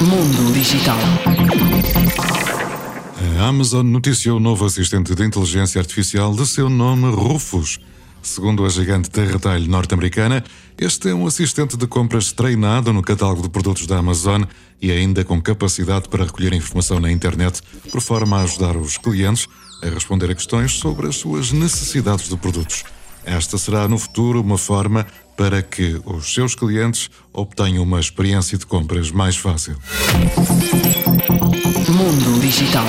Mundo Digital. A Amazon noticiou o novo assistente de inteligência artificial de seu nome Rufus. Segundo a gigante de retalho norte-americana, este é um assistente de compras treinado no catálogo de produtos da Amazon e ainda com capacidade para recolher informação na internet, por forma a ajudar os clientes a responder a questões sobre as suas necessidades de produtos. Esta será no futuro uma forma para que os seus clientes obtenham uma experiência de compras mais fácil. Mundo Digital.